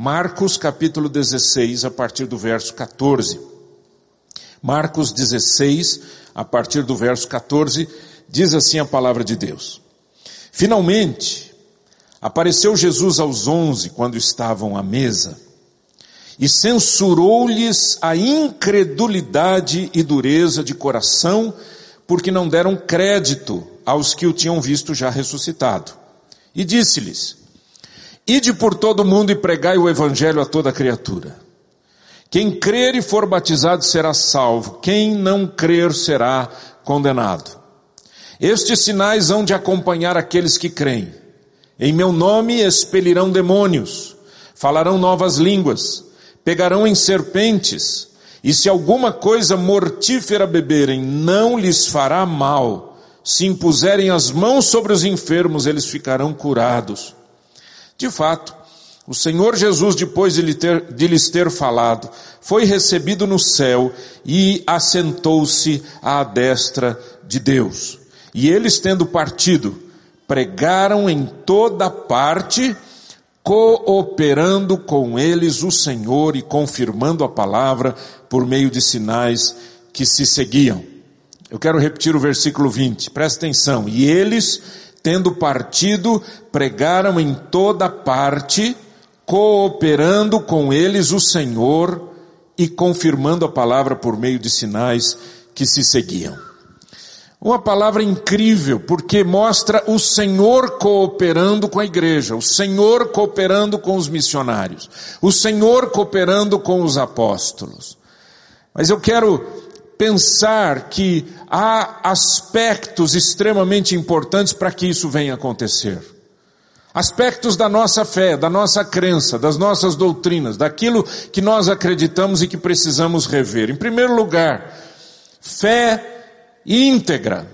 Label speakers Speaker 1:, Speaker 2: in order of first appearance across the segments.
Speaker 1: Marcos capítulo 16, a partir do verso 14. Marcos 16, a partir do verso 14, diz assim a palavra de Deus. Finalmente, apareceu Jesus aos onze quando estavam à mesa e censurou-lhes a incredulidade e dureza de coração, porque não deram crédito aos que o tinham visto já ressuscitado. E disse-lhes, Ide por todo o mundo e pregai o evangelho a toda criatura. Quem crer e for batizado será salvo, quem não crer será condenado. Estes sinais hão de acompanhar aqueles que creem. Em meu nome expelirão demônios, falarão novas línguas, pegarão em serpentes, e se alguma coisa mortífera beberem, não lhes fará mal. Se impuserem as mãos sobre os enfermos, eles ficarão curados. De fato, o Senhor Jesus, depois de, lhe ter, de lhes ter falado, foi recebido no céu e assentou-se à destra de Deus. E eles, tendo partido, pregaram em toda parte, cooperando com eles o Senhor e confirmando a palavra por meio de sinais que se seguiam. Eu quero repetir o versículo 20, presta atenção. E eles, tendo partido, pregaram em toda parte, cooperando com eles o Senhor e confirmando a palavra por meio de sinais que se seguiam. Uma palavra incrível, porque mostra o Senhor cooperando com a igreja, o Senhor cooperando com os missionários, o Senhor cooperando com os apóstolos. Mas eu quero pensar que há aspectos extremamente importantes para que isso venha acontecer. Aspectos da nossa fé, da nossa crença, das nossas doutrinas, daquilo que nós acreditamos e que precisamos rever. Em primeiro lugar, fé íntegra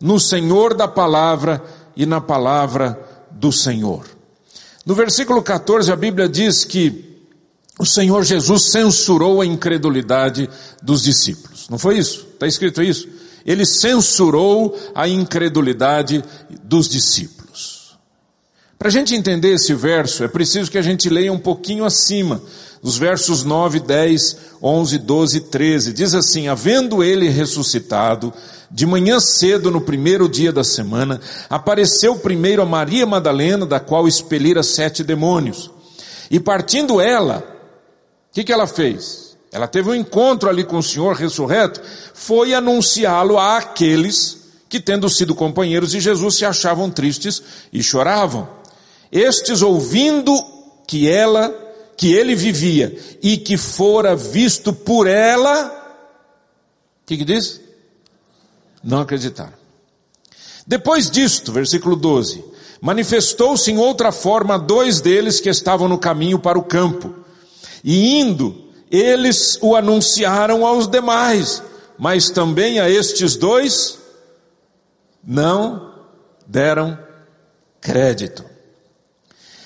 Speaker 1: no Senhor da palavra e na palavra do Senhor. No versículo 14 a Bíblia diz que o Senhor Jesus censurou a incredulidade dos discípulos. Não foi isso? Está escrito isso? Ele censurou a incredulidade dos discípulos. Para a gente entender esse verso, é preciso que a gente leia um pouquinho acima, os versos 9, 10, 11, 12 e 13. Diz assim: Havendo ele ressuscitado, de manhã cedo, no primeiro dia da semana, apareceu primeiro a Maria Madalena, da qual expelira sete demônios. E partindo ela, que, que ela fez? Ela teve um encontro ali com o Senhor ressurreto, foi anunciá-lo àqueles que, tendo sido companheiros de Jesus, se achavam tristes e choravam. Estes, ouvindo que ela, que ele vivia e que fora visto por ela, o que, que diz? Não acreditaram. Depois disto, versículo 12, manifestou-se em outra forma dois deles que estavam no caminho para o campo. E indo, eles o anunciaram aos demais, mas também a estes dois não deram crédito.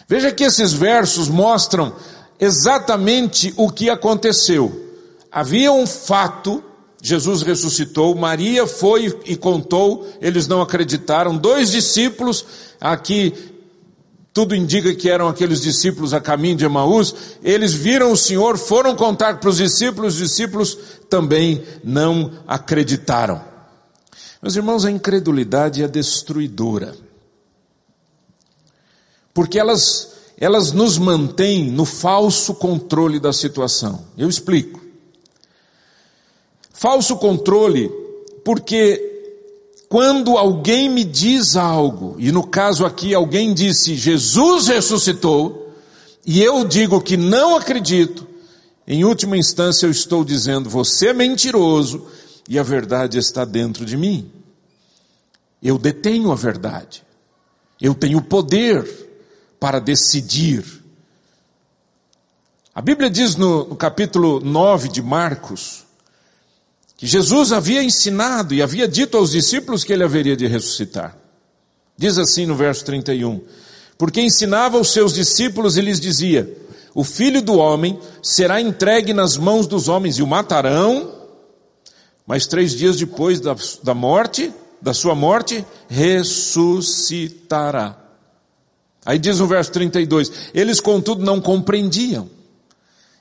Speaker 1: Veja que esses versos mostram exatamente o que aconteceu. Havia um fato, Jesus ressuscitou, Maria foi e contou, eles não acreditaram, dois discípulos, aqui tudo indica que eram aqueles discípulos a caminho de Emaús, eles viram o Senhor, foram contar para os discípulos, os discípulos também não acreditaram. Meus irmãos, a incredulidade é destruidora. Porque elas, elas nos mantêm no falso controle da situação. Eu explico. Falso controle, porque quando alguém me diz algo, e no caso aqui alguém disse Jesus ressuscitou, e eu digo que não acredito, em última instância eu estou dizendo você é mentiroso e a verdade está dentro de mim. Eu detenho a verdade. Eu tenho poder para decidir. A Bíblia diz no, no capítulo 9 de Marcos, que Jesus havia ensinado e havia dito aos discípulos que ele haveria de ressuscitar. Diz assim no verso 31, porque ensinava aos seus discípulos e lhes dizia, o filho do homem será entregue nas mãos dos homens e o matarão, mas três dias depois da, da morte, da sua morte, ressuscitará. Aí diz no verso 32: Eles, contudo, não compreendiam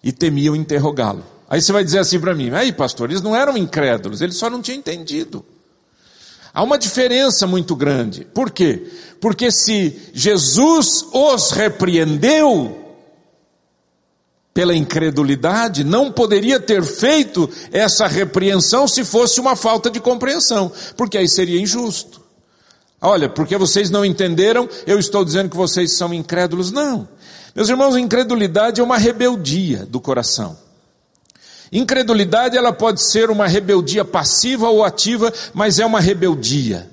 Speaker 1: e temiam interrogá-lo. Aí você vai dizer assim para mim: aí, pastor, eles não eram incrédulos, eles só não tinham entendido. Há uma diferença muito grande. Por quê? Porque se Jesus os repreendeu pela incredulidade, não poderia ter feito essa repreensão se fosse uma falta de compreensão, porque aí seria injusto. Olha, porque vocês não entenderam, eu estou dizendo que vocês são incrédulos. Não. Meus irmãos, incredulidade é uma rebeldia do coração. Incredulidade ela pode ser uma rebeldia passiva ou ativa, mas é uma rebeldia.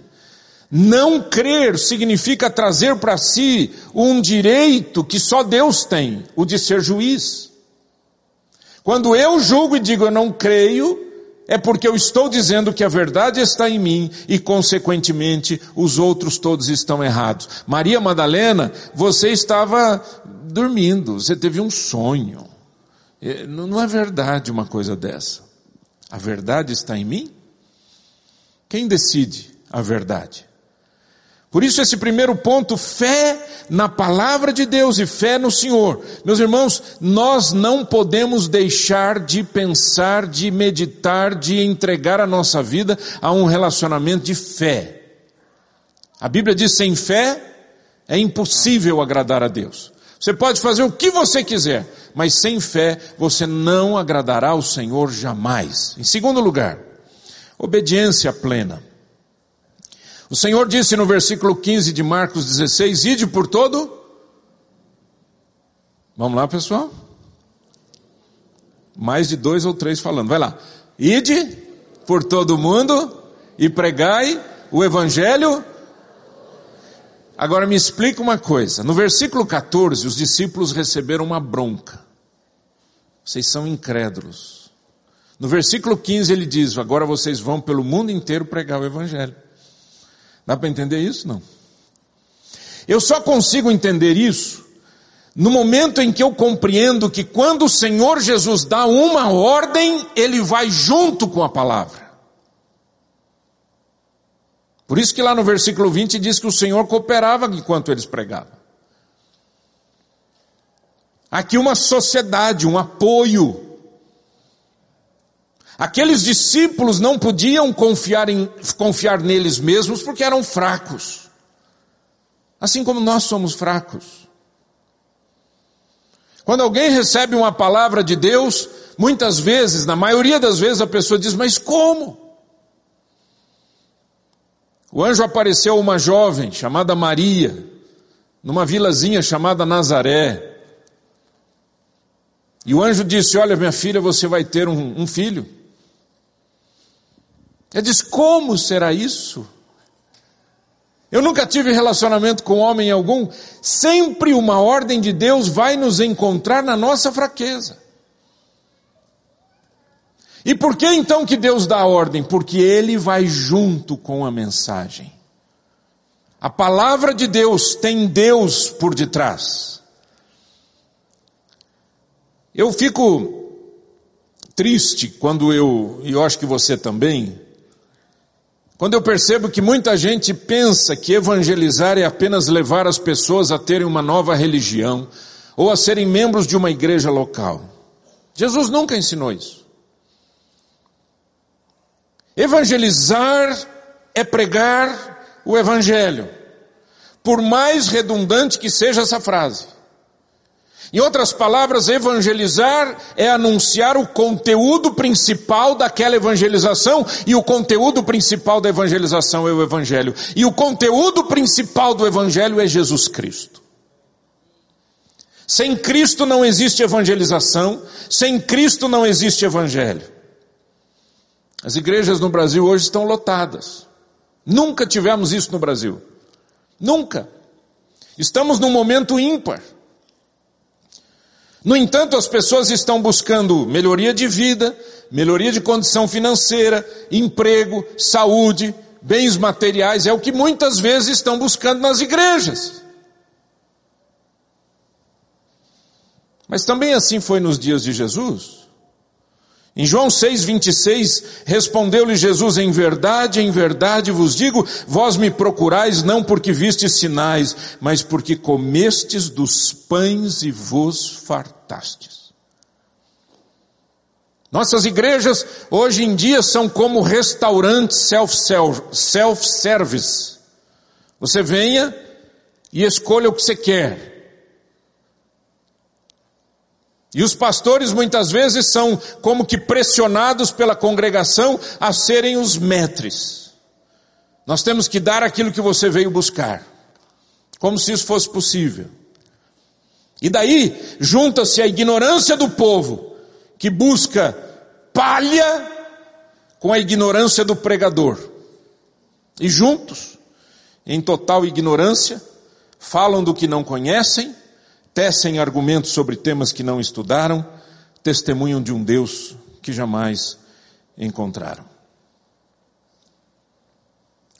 Speaker 1: Não crer significa trazer para si um direito que só Deus tem, o de ser juiz. Quando eu julgo e digo eu não creio, é porque eu estou dizendo que a verdade está em mim e, consequentemente, os outros todos estão errados. Maria Madalena, você estava dormindo, você teve um sonho. É, não é verdade uma coisa dessa. A verdade está em mim? Quem decide a verdade? Por isso, esse primeiro ponto, fé na palavra de Deus e fé no Senhor. Meus irmãos, nós não podemos deixar de pensar, de meditar, de entregar a nossa vida a um relacionamento de fé. A Bíblia diz: sem fé é impossível agradar a Deus. Você pode fazer o que você quiser, mas sem fé você não agradará ao Senhor jamais. Em segundo lugar, obediência plena. O Senhor disse no versículo 15 de Marcos 16: Ide por todo. Vamos lá, pessoal? Mais de dois ou três falando. Vai lá. Ide por todo mundo e pregai o Evangelho. Agora me explica uma coisa. No versículo 14, os discípulos receberam uma bronca. Vocês são incrédulos. No versículo 15 ele diz: Agora vocês vão pelo mundo inteiro pregar o Evangelho. Dá para entender isso? Não. Eu só consigo entender isso no momento em que eu compreendo que quando o Senhor Jesus dá uma ordem, ele vai junto com a palavra. Por isso que lá no versículo 20 diz que o Senhor cooperava enquanto eles pregavam. Aqui uma sociedade, um apoio. Aqueles discípulos não podiam confiar, em, confiar neles mesmos porque eram fracos. Assim como nós somos fracos. Quando alguém recebe uma palavra de Deus, muitas vezes, na maioria das vezes, a pessoa diz: Mas como? O anjo apareceu a uma jovem chamada Maria, numa vilazinha chamada Nazaré. E o anjo disse: Olha, minha filha, você vai ter um, um filho. Ela diz: Como será isso? Eu nunca tive relacionamento com homem algum. Sempre uma ordem de Deus vai nos encontrar na nossa fraqueza. E por que então que Deus dá a ordem? Porque Ele vai junto com a mensagem. A palavra de Deus tem Deus por detrás. Eu fico triste quando eu, e eu acho que você também, quando eu percebo que muita gente pensa que evangelizar é apenas levar as pessoas a terem uma nova religião ou a serem membros de uma igreja local. Jesus nunca ensinou isso. Evangelizar é pregar o evangelho. Por mais redundante que seja essa frase. Em outras palavras, evangelizar é anunciar o conteúdo principal daquela evangelização, e o conteúdo principal da evangelização é o Evangelho. E o conteúdo principal do Evangelho é Jesus Cristo. Sem Cristo não existe evangelização, sem Cristo não existe Evangelho. As igrejas no Brasil hoje estão lotadas. Nunca tivemos isso no Brasil. Nunca. Estamos num momento ímpar. No entanto, as pessoas estão buscando melhoria de vida, melhoria de condição financeira, emprego, saúde, bens materiais, é o que muitas vezes estão buscando nas igrejas. Mas também assim foi nos dias de Jesus. Em João 6,26, respondeu-lhe Jesus, em verdade, em verdade vos digo, vós me procurais não porque vistes sinais, mas porque comestes dos pães e vos fartastes. Nossas igrejas hoje em dia são como restaurantes self-service. Você venha e escolha o que você quer. E os pastores muitas vezes são como que pressionados pela congregação a serem os metres. Nós temos que dar aquilo que você veio buscar, como se isso fosse possível. E daí junta-se a ignorância do povo, que busca palha, com a ignorância do pregador. E juntos, em total ignorância, falam do que não conhecem tecem argumentos sobre temas que não estudaram, testemunham de um Deus que jamais encontraram.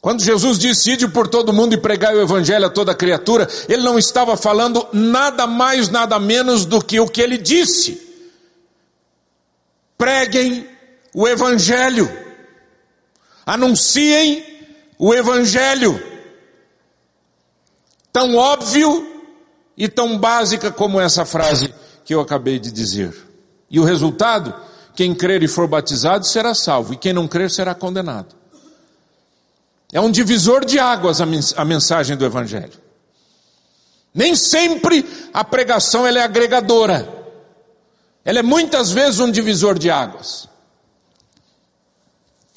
Speaker 1: Quando Jesus disse, ide por todo mundo e pregai o evangelho a toda criatura, ele não estava falando nada mais, nada menos do que o que ele disse. Preguem o evangelho. Anunciem o evangelho. Tão óbvio e tão básica como essa frase que eu acabei de dizer. E o resultado? Quem crer e for batizado será salvo, e quem não crer será condenado. É um divisor de águas a mensagem do Evangelho. Nem sempre a pregação ela é agregadora. Ela é muitas vezes um divisor de águas.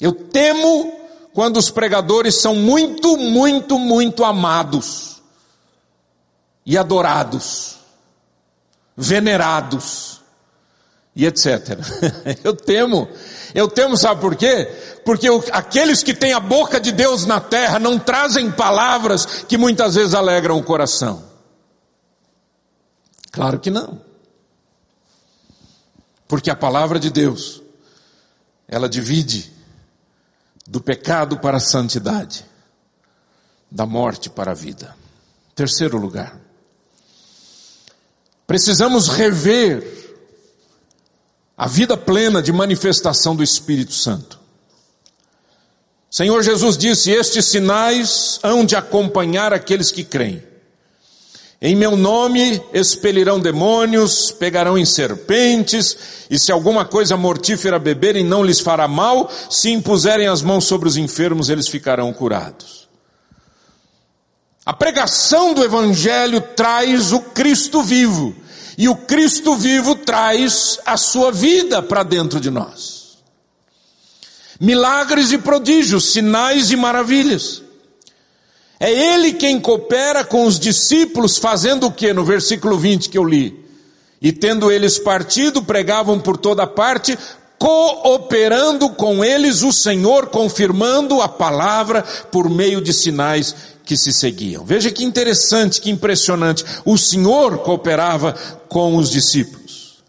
Speaker 1: Eu temo quando os pregadores são muito, muito, muito amados e adorados, venerados e etc. Eu temo, eu temo, sabe por quê? Porque aqueles que têm a boca de Deus na terra não trazem palavras que muitas vezes alegram o coração. Claro que não. Porque a palavra de Deus, ela divide do pecado para a santidade, da morte para a vida. Terceiro lugar. Precisamos rever a vida plena de manifestação do Espírito Santo. Senhor Jesus disse: Estes sinais hão de acompanhar aqueles que creem. Em meu nome expelirão demônios, pegarão em serpentes, e se alguma coisa mortífera beberem não lhes fará mal, se impuserem as mãos sobre os enfermos, eles ficarão curados. A pregação do Evangelho traz o Cristo vivo, e o Cristo vivo traz a sua vida para dentro de nós. Milagres e prodígios, sinais e maravilhas. É Ele quem coopera com os discípulos, fazendo o que no versículo 20 que eu li? E tendo eles partido, pregavam por toda parte, cooperando com eles o Senhor, confirmando a palavra por meio de sinais que se seguiam. Veja que interessante, que impressionante. O Senhor cooperava com os discípulos.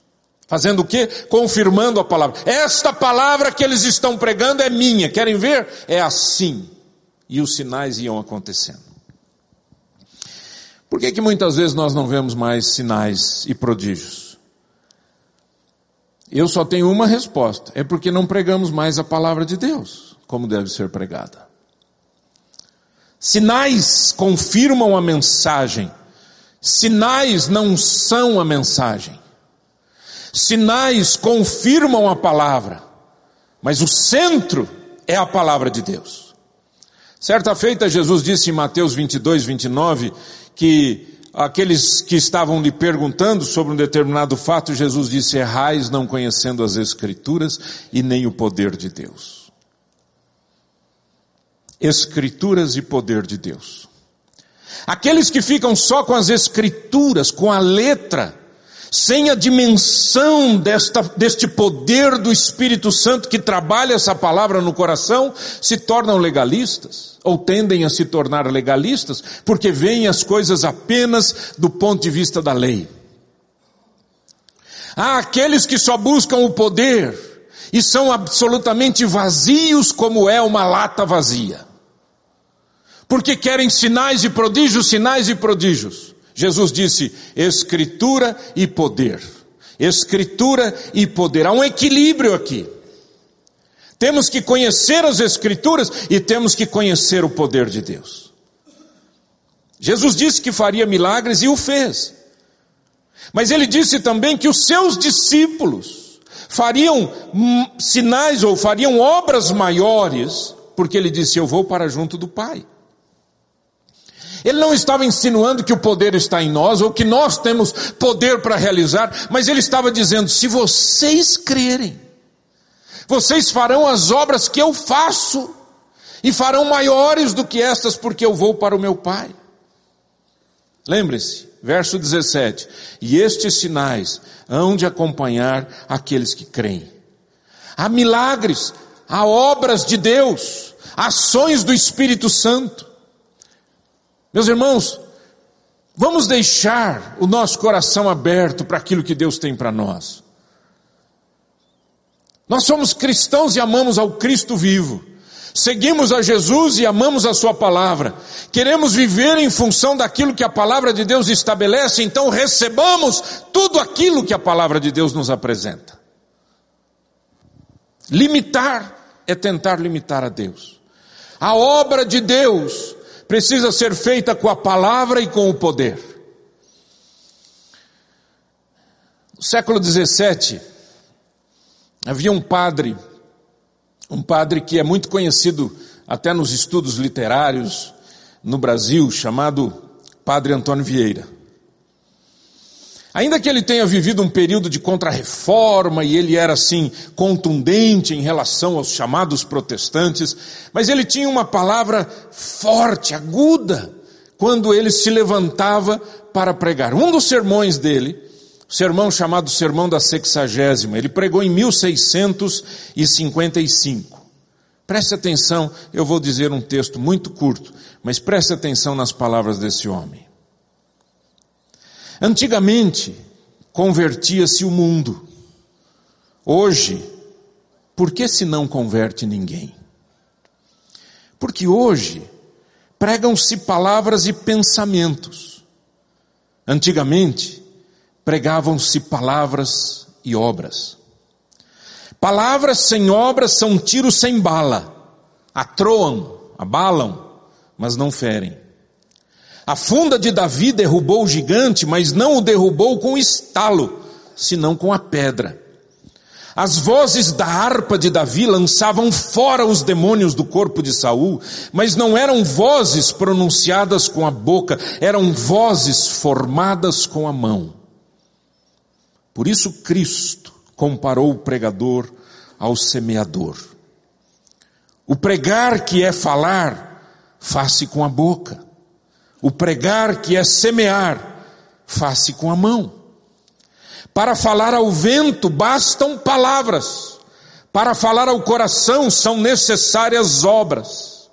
Speaker 1: Fazendo o quê? Confirmando a palavra. Esta palavra que eles estão pregando é minha. Querem ver? É assim. E os sinais iam acontecendo. Por que que muitas vezes nós não vemos mais sinais e prodígios? Eu só tenho uma resposta. É porque não pregamos mais a palavra de Deus, como deve ser pregada. Sinais confirmam a mensagem. Sinais não são a mensagem. Sinais confirmam a palavra. Mas o centro é a palavra de Deus. Certa feita, Jesus disse em Mateus 22, 29, que aqueles que estavam lhe perguntando sobre um determinado fato, Jesus disse: Errais não conhecendo as Escrituras e nem o poder de Deus. Escrituras e poder de Deus. Aqueles que ficam só com as Escrituras, com a letra, sem a dimensão desta, deste poder do Espírito Santo que trabalha essa palavra no coração, se tornam legalistas, ou tendem a se tornar legalistas, porque veem as coisas apenas do ponto de vista da lei. Há aqueles que só buscam o poder e são absolutamente vazios, como é uma lata vazia porque querem sinais e prodígios, sinais e prodígios. Jesus disse: Escritura e poder. Escritura e poder. Há um equilíbrio aqui. Temos que conhecer as Escrituras e temos que conhecer o poder de Deus. Jesus disse que faria milagres e o fez. Mas ele disse também que os seus discípulos fariam sinais ou fariam obras maiores, porque ele disse: Eu vou para junto do Pai. Ele não estava insinuando que o poder está em nós ou que nós temos poder para realizar, mas ele estava dizendo: se vocês crerem, vocês farão as obras que eu faço e farão maiores do que estas, porque eu vou para o meu Pai. Lembre-se, verso 17: E estes sinais hão de acompanhar aqueles que creem. Há milagres, há obras de Deus, ações do Espírito Santo. Meus irmãos, vamos deixar o nosso coração aberto para aquilo que Deus tem para nós. Nós somos cristãos e amamos ao Cristo vivo. Seguimos a Jesus e amamos a Sua palavra. Queremos viver em função daquilo que a palavra de Deus estabelece, então recebamos tudo aquilo que a palavra de Deus nos apresenta. Limitar é tentar limitar a Deus. A obra de Deus precisa ser feita com a palavra e com o poder. No século XVII, havia um padre, um padre que é muito conhecido até nos estudos literários no Brasil, chamado Padre Antônio Vieira. Ainda que ele tenha vivido um período de contrarreforma e ele era assim contundente em relação aos chamados protestantes, mas ele tinha uma palavra forte, aguda, quando ele se levantava para pregar. Um dos sermões dele, o sermão chamado Sermão da Sexagésima, ele pregou em 1655. Preste atenção, eu vou dizer um texto muito curto, mas preste atenção nas palavras desse homem. Antigamente, convertia-se o mundo. Hoje, por que se não converte ninguém? Porque hoje pregam-se palavras e pensamentos. Antigamente, pregavam-se palavras e obras. Palavras sem obras são tiros sem bala, atroam, abalam, mas não ferem. A funda de Davi derrubou o gigante, mas não o derrubou com estalo, senão com a pedra. As vozes da harpa de Davi lançavam fora os demônios do corpo de Saul, mas não eram vozes pronunciadas com a boca, eram vozes formadas com a mão. Por isso Cristo comparou o pregador ao semeador. O pregar que é falar, faz-se com a boca. O pregar, que é semear, faz-se com a mão. Para falar ao vento bastam palavras. Para falar ao coração são necessárias obras.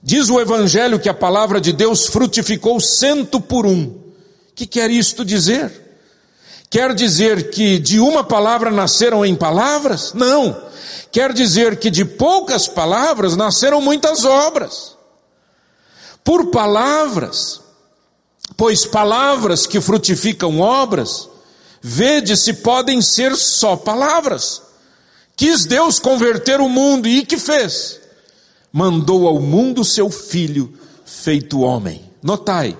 Speaker 1: Diz o Evangelho que a palavra de Deus frutificou cento por um. Que quer isto dizer? Quer dizer que de uma palavra nasceram em palavras? Não. Quer dizer que de poucas palavras nasceram muitas obras por palavras, pois palavras que frutificam obras, vede se podem ser só palavras. Quis Deus converter o mundo e que fez? Mandou ao mundo seu filho feito homem. Notai,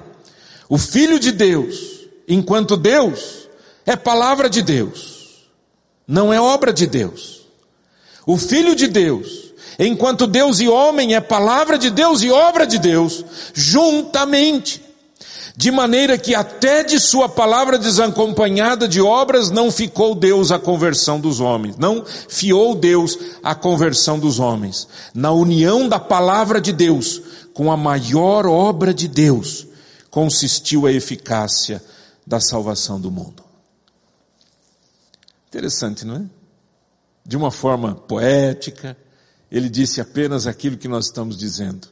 Speaker 1: o filho de Deus, enquanto Deus, é palavra de Deus, não é obra de Deus. O filho de Deus Enquanto Deus e homem é palavra de Deus e obra de Deus, juntamente. De maneira que até de sua palavra desacompanhada de obras não ficou Deus a conversão dos homens, não fiou Deus a conversão dos homens. Na união da palavra de Deus com a maior obra de Deus, consistiu a eficácia da salvação do mundo. Interessante, não é? De uma forma poética, ele disse apenas aquilo que nós estamos dizendo.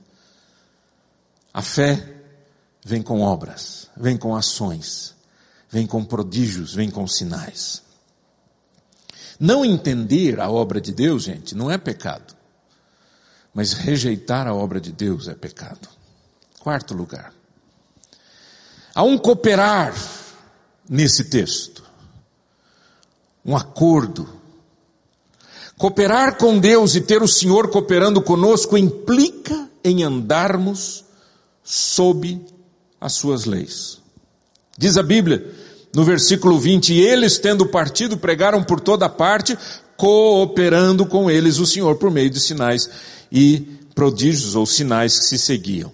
Speaker 1: A fé vem com obras, vem com ações, vem com prodígios, vem com sinais. Não entender a obra de Deus, gente, não é pecado. Mas rejeitar a obra de Deus é pecado. Quarto lugar. Há um cooperar nesse texto. um acordo. Cooperar com Deus e ter o Senhor cooperando conosco implica em andarmos sob as suas leis. Diz a Bíblia, no versículo 20, e eles, tendo partido, pregaram por toda parte, cooperando com eles o Senhor por meio de sinais e prodígios ou sinais que se seguiam.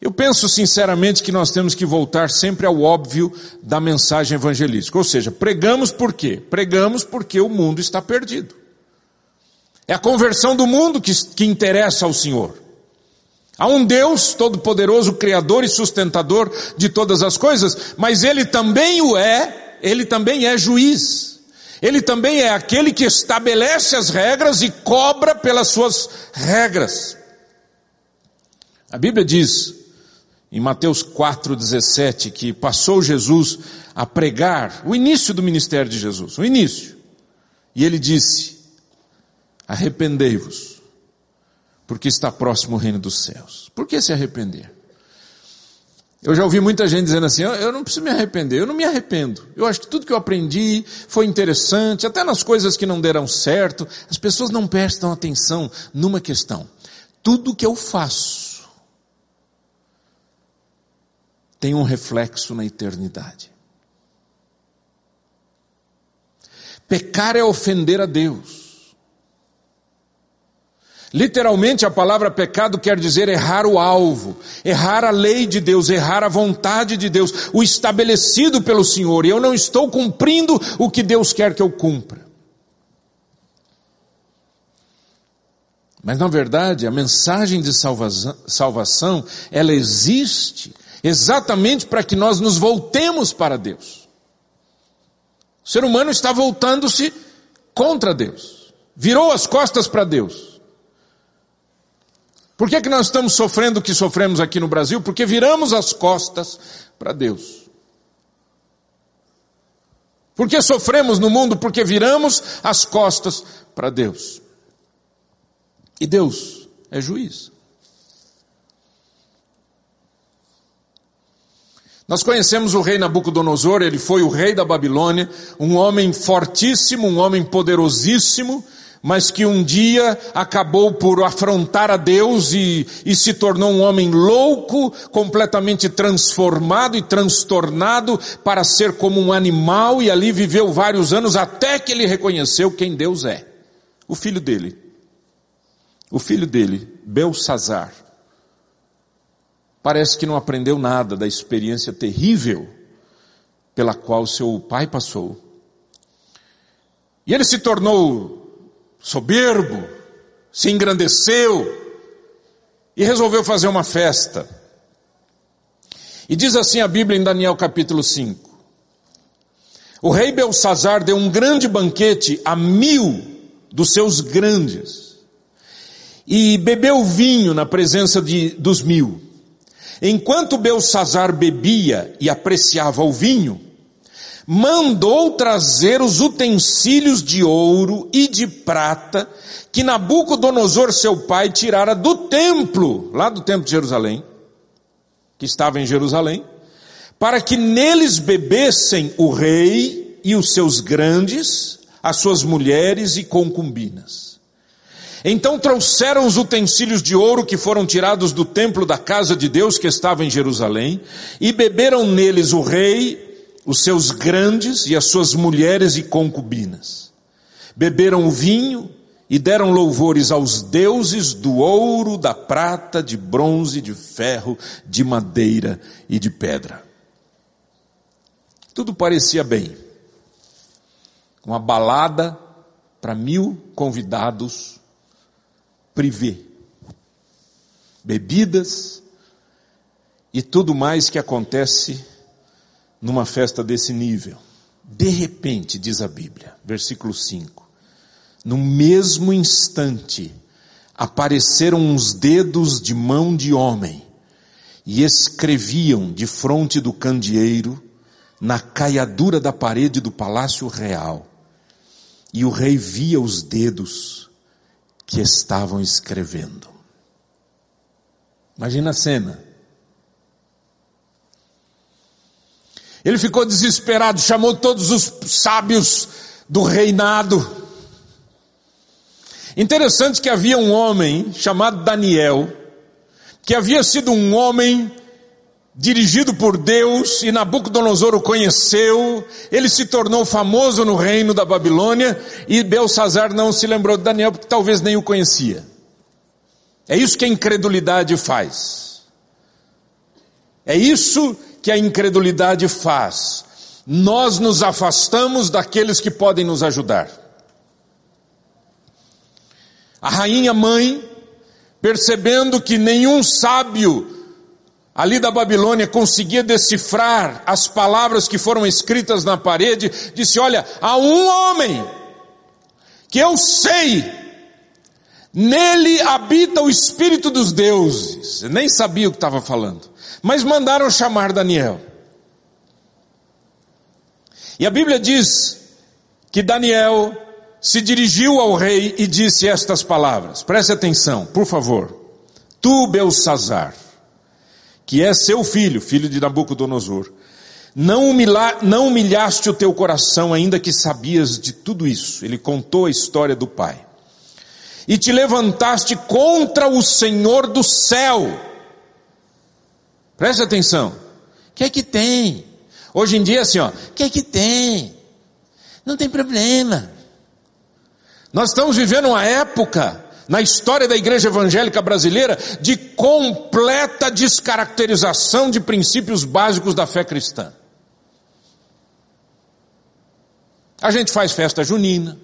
Speaker 1: Eu penso sinceramente que nós temos que voltar sempre ao óbvio da mensagem evangelística. Ou seja, pregamos por quê? Pregamos porque o mundo está perdido. É a conversão do mundo que, que interessa ao Senhor. Há um Deus todo-poderoso, criador e sustentador de todas as coisas, mas Ele também o é, Ele também é juiz. Ele também é aquele que estabelece as regras e cobra pelas suas regras. A Bíblia diz, em Mateus 4,17, que passou Jesus a pregar o início do ministério de Jesus, o início. E ele disse: Arrependei-vos, porque está próximo o reino dos céus. Por que se arrepender? Eu já ouvi muita gente dizendo assim: eu não preciso me arrepender, eu não me arrependo. Eu acho que tudo que eu aprendi foi interessante, até nas coisas que não deram certo. As pessoas não prestam atenção numa questão. Tudo que eu faço, tem um reflexo na eternidade. Pecar é ofender a Deus. Literalmente a palavra pecado quer dizer errar o alvo, errar a lei de Deus, errar a vontade de Deus, o estabelecido pelo Senhor, e eu não estou cumprindo o que Deus quer que eu cumpra. Mas na verdade, a mensagem de salvação, salvação ela existe exatamente para que nós nos voltemos para Deus. O ser humano está voltando-se contra Deus, virou as costas para Deus. Por que, que nós estamos sofrendo o que sofremos aqui no Brasil? Porque viramos as costas para Deus. Por que sofremos no mundo? Porque viramos as costas para Deus. E Deus é juiz. Nós conhecemos o rei Nabucodonosor, ele foi o rei da Babilônia, um homem fortíssimo, um homem poderosíssimo, mas que um dia acabou por afrontar a Deus e, e, se tornou um homem louco, completamente transformado e transtornado para ser como um animal e ali viveu vários anos até que ele reconheceu quem Deus é. O filho dele, o filho dele, Belsazar, parece que não aprendeu nada da experiência terrível pela qual seu pai passou. E ele se tornou soberbo, se engrandeceu e resolveu fazer uma festa. E diz assim a Bíblia em Daniel capítulo 5. O rei Belsazar deu um grande banquete a mil dos seus grandes e bebeu vinho na presença de, dos mil. Enquanto Belsazar bebia e apreciava o vinho, mandou trazer os utensílios de ouro e de prata que Nabucodonosor, seu pai, tirara do templo, lá do templo de Jerusalém, que estava em Jerusalém, para que neles bebessem o rei e os seus grandes, as suas mulheres e concubinas. Então trouxeram os utensílios de ouro que foram tirados do templo da casa de Deus que estava em Jerusalém, e beberam neles o rei, os seus grandes e as suas mulheres e concubinas. Beberam vinho e deram louvores aos deuses do ouro, da prata, de bronze, de ferro, de madeira e de pedra. Tudo parecia bem. Uma balada para mil convidados privê, bebidas e tudo mais que acontece numa festa desse nível. De repente, diz a Bíblia, versículo 5, no mesmo instante apareceram uns dedos de mão de homem e escreviam de fronte do candeeiro na caiadura da parede do palácio real. E o rei via os dedos que estavam escrevendo. Imagina a cena. Ele ficou desesperado, chamou todos os sábios do reinado. Interessante que havia um homem chamado Daniel, que havia sido um homem dirigido por Deus, e Nabucodonosor o conheceu, ele se tornou famoso no reino da Babilônia, e Belsazar não se lembrou de Daniel, porque talvez nem o conhecia. É isso que a incredulidade faz. É isso que a incredulidade faz. Nós nos afastamos daqueles que podem nos ajudar. A rainha mãe, percebendo que nenhum sábio ali da Babilônia conseguia decifrar as palavras que foram escritas na parede, disse: Olha, há um homem que eu sei, nele habita o Espírito dos deuses. Eu nem sabia o que estava falando, mas mandaram chamar Daniel. E a Bíblia diz que Daniel se dirigiu ao rei e disse estas palavras. Preste atenção, por favor. Tu, Belsazar, que é seu filho, filho de Nabucodonosor, não, humilha, não humilhaste o teu coração, ainda que sabias de tudo isso. Ele contou a história do pai. E te levantaste contra o Senhor do céu. Preste atenção. O que é que tem? Hoje em dia, assim, ó, o que é que tem? Não tem problema. Nós estamos vivendo uma época na história da igreja evangélica brasileira de completa descaracterização de princípios básicos da fé cristã. A gente faz festa junina.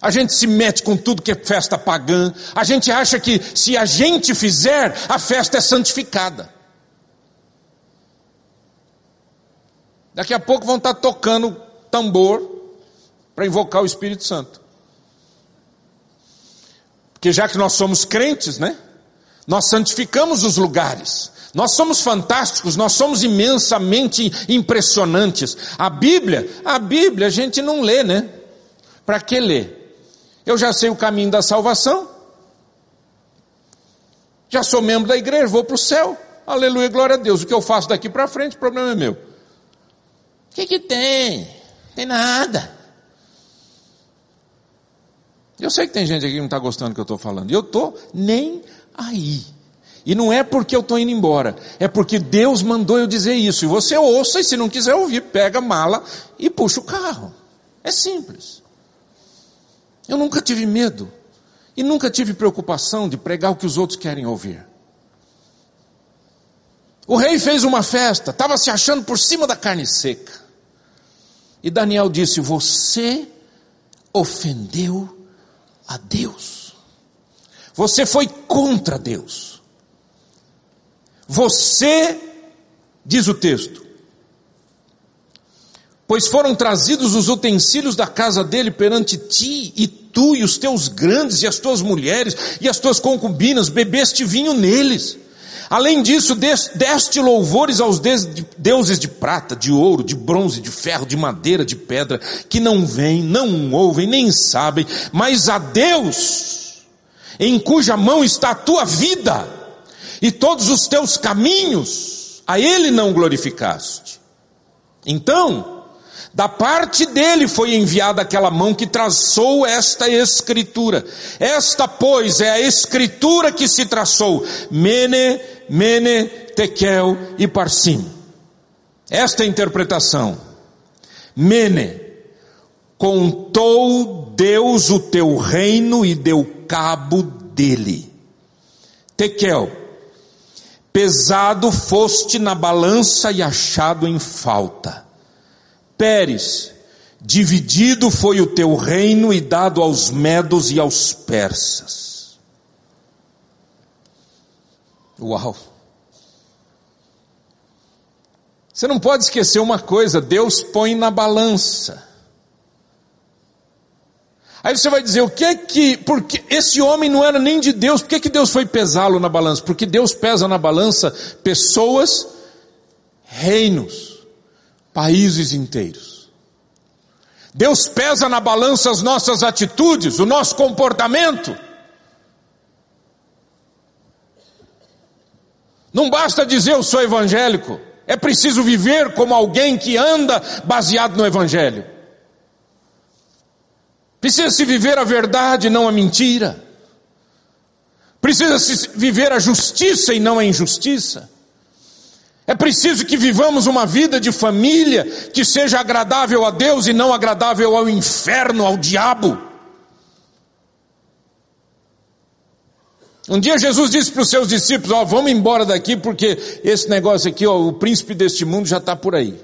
Speaker 1: A gente se mete com tudo que é festa pagã. A gente acha que se a gente fizer, a festa é santificada. Daqui a pouco vão estar tocando tambor para invocar o Espírito Santo. Porque já que nós somos crentes, né? Nós santificamos os lugares. Nós somos fantásticos, nós somos imensamente impressionantes. A Bíblia, a Bíblia a gente não lê, né? Para que ler? Eu já sei o caminho da salvação. Já sou membro da igreja, vou para o céu. Aleluia, glória a Deus. O que eu faço daqui para frente, o problema é meu. O que, que tem? Tem nada. Eu sei que tem gente aqui que não está gostando do que eu estou falando. E eu estou nem aí. E não é porque eu estou indo embora, é porque Deus mandou eu dizer isso. E você ouça, e se não quiser ouvir, pega a mala e puxa o carro. É simples. Eu nunca tive medo. E nunca tive preocupação de pregar o que os outros querem ouvir. O rei fez uma festa, estava se achando por cima da carne seca. E Daniel disse: Você ofendeu a Deus. Você foi contra Deus. Você, diz o texto, pois foram trazidos os utensílios da casa dele perante ti, e tu e os teus grandes, e as tuas mulheres, e as tuas concubinas, bebeste vinho neles. Além disso, deste louvores aos deuses de prata, de ouro, de bronze, de ferro, de madeira, de pedra, que não veem, não ouvem, nem sabem, mas a Deus, em cuja mão está a tua vida, e todos os teus caminhos, a Ele não glorificaste. Então, da parte dele foi enviada aquela mão que traçou esta escritura. Esta, pois, é a escritura que se traçou. Mene, mene, tekel e parsim. Esta é a interpretação. Mene, contou Deus o teu reino e deu cabo dele. Tekel, pesado foste na balança e achado em falta. Pérez, dividido foi o teu reino e dado aos medos e aos persas. Uau! Você não pode esquecer uma coisa, Deus põe na balança. Aí você vai dizer, o que é que, porque esse homem não era nem de Deus, por que, que Deus foi pesá-lo na balança? Porque Deus pesa na balança pessoas, reinos países inteiros. Deus pesa na balança as nossas atitudes, o nosso comportamento. Não basta dizer eu sou evangélico, é preciso viver como alguém que anda baseado no Evangelho. Precisa se viver a verdade, não a mentira. Precisa se viver a justiça e não a injustiça. É preciso que vivamos uma vida de família que seja agradável a Deus e não agradável ao inferno, ao diabo. Um dia Jesus disse para os seus discípulos: Ó, vamos embora daqui porque esse negócio aqui, ó, o príncipe deste mundo já está por aí.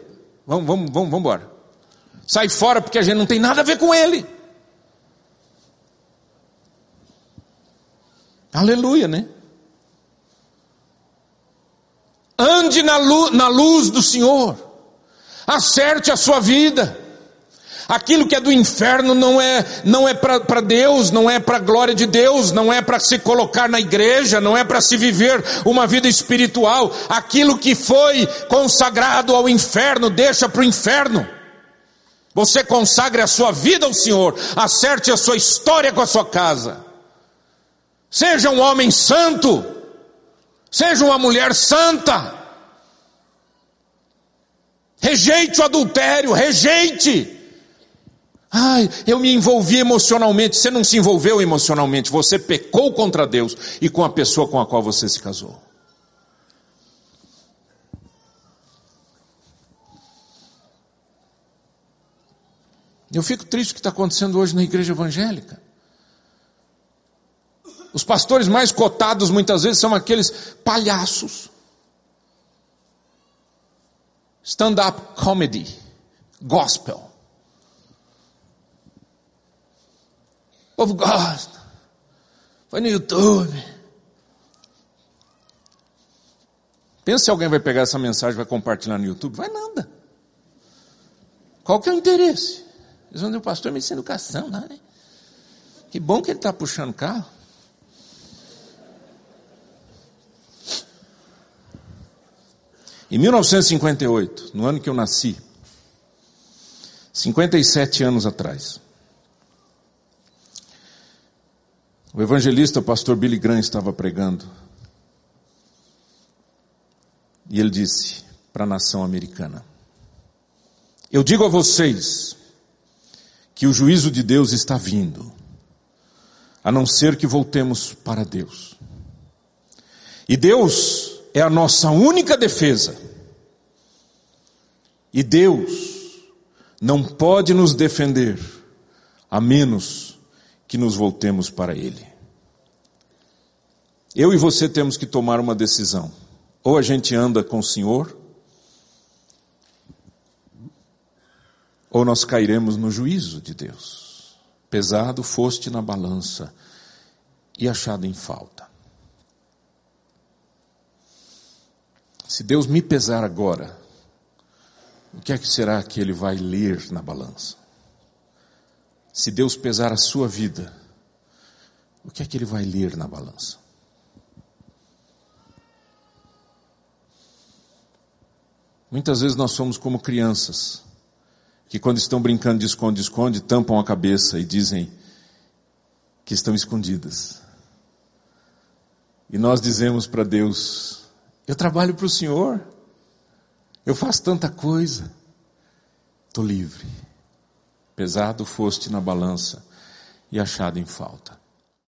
Speaker 1: Vamos, vamos, vamos, vamos embora. Sai fora porque a gente não tem nada a ver com ele. Aleluia, né? Ande na luz, na luz do Senhor. Acerte a sua vida. Aquilo que é do inferno não é não é para Deus, não é para a glória de Deus, não é para se colocar na igreja, não é para se viver uma vida espiritual. Aquilo que foi consagrado ao inferno, deixa para o inferno. Você consagre a sua vida ao Senhor, acerte a sua história com a sua casa. Seja um homem santo, Seja uma mulher santa. Rejeite o adultério, rejeite. Ai, eu me envolvi emocionalmente. Você não se envolveu emocionalmente, você pecou contra Deus e com a pessoa com a qual você se casou. Eu fico triste o que está acontecendo hoje na igreja evangélica. Os pastores mais cotados muitas vezes são aqueles palhaços. Stand-up comedy, gospel. O povo gosta. Foi no YouTube. Pensa se alguém vai pegar essa mensagem e vai compartilhar no YouTube. Vai nada. Qual que é o interesse? Eles vão dizer, o pastor me ensina educação lá, né? Que bom que ele está puxando carro. Em 1958, no ano que eu nasci, 57 anos atrás, o evangelista o pastor Billy Graham estava pregando. E ele disse para a nação americana: Eu digo a vocês que o juízo de Deus está vindo, a não ser que voltemos para Deus. E Deus é a nossa única defesa. E Deus não pode nos defender a menos que nos voltemos para Ele. Eu e você temos que tomar uma decisão. Ou a gente anda com o Senhor, ou nós cairemos no juízo de Deus. Pesado foste na balança e achado em falta. Se Deus me pesar agora, o que é que será que Ele vai ler na balança? Se Deus pesar a sua vida, o que é que Ele vai ler na balança? Muitas vezes nós somos como crianças, que quando estão brincando de esconde-esconde, tampam a cabeça e dizem que estão escondidas. E nós dizemos para Deus, eu trabalho para o Senhor. Eu faço tanta coisa. Estou livre. Pesado foste na balança e achado em falta.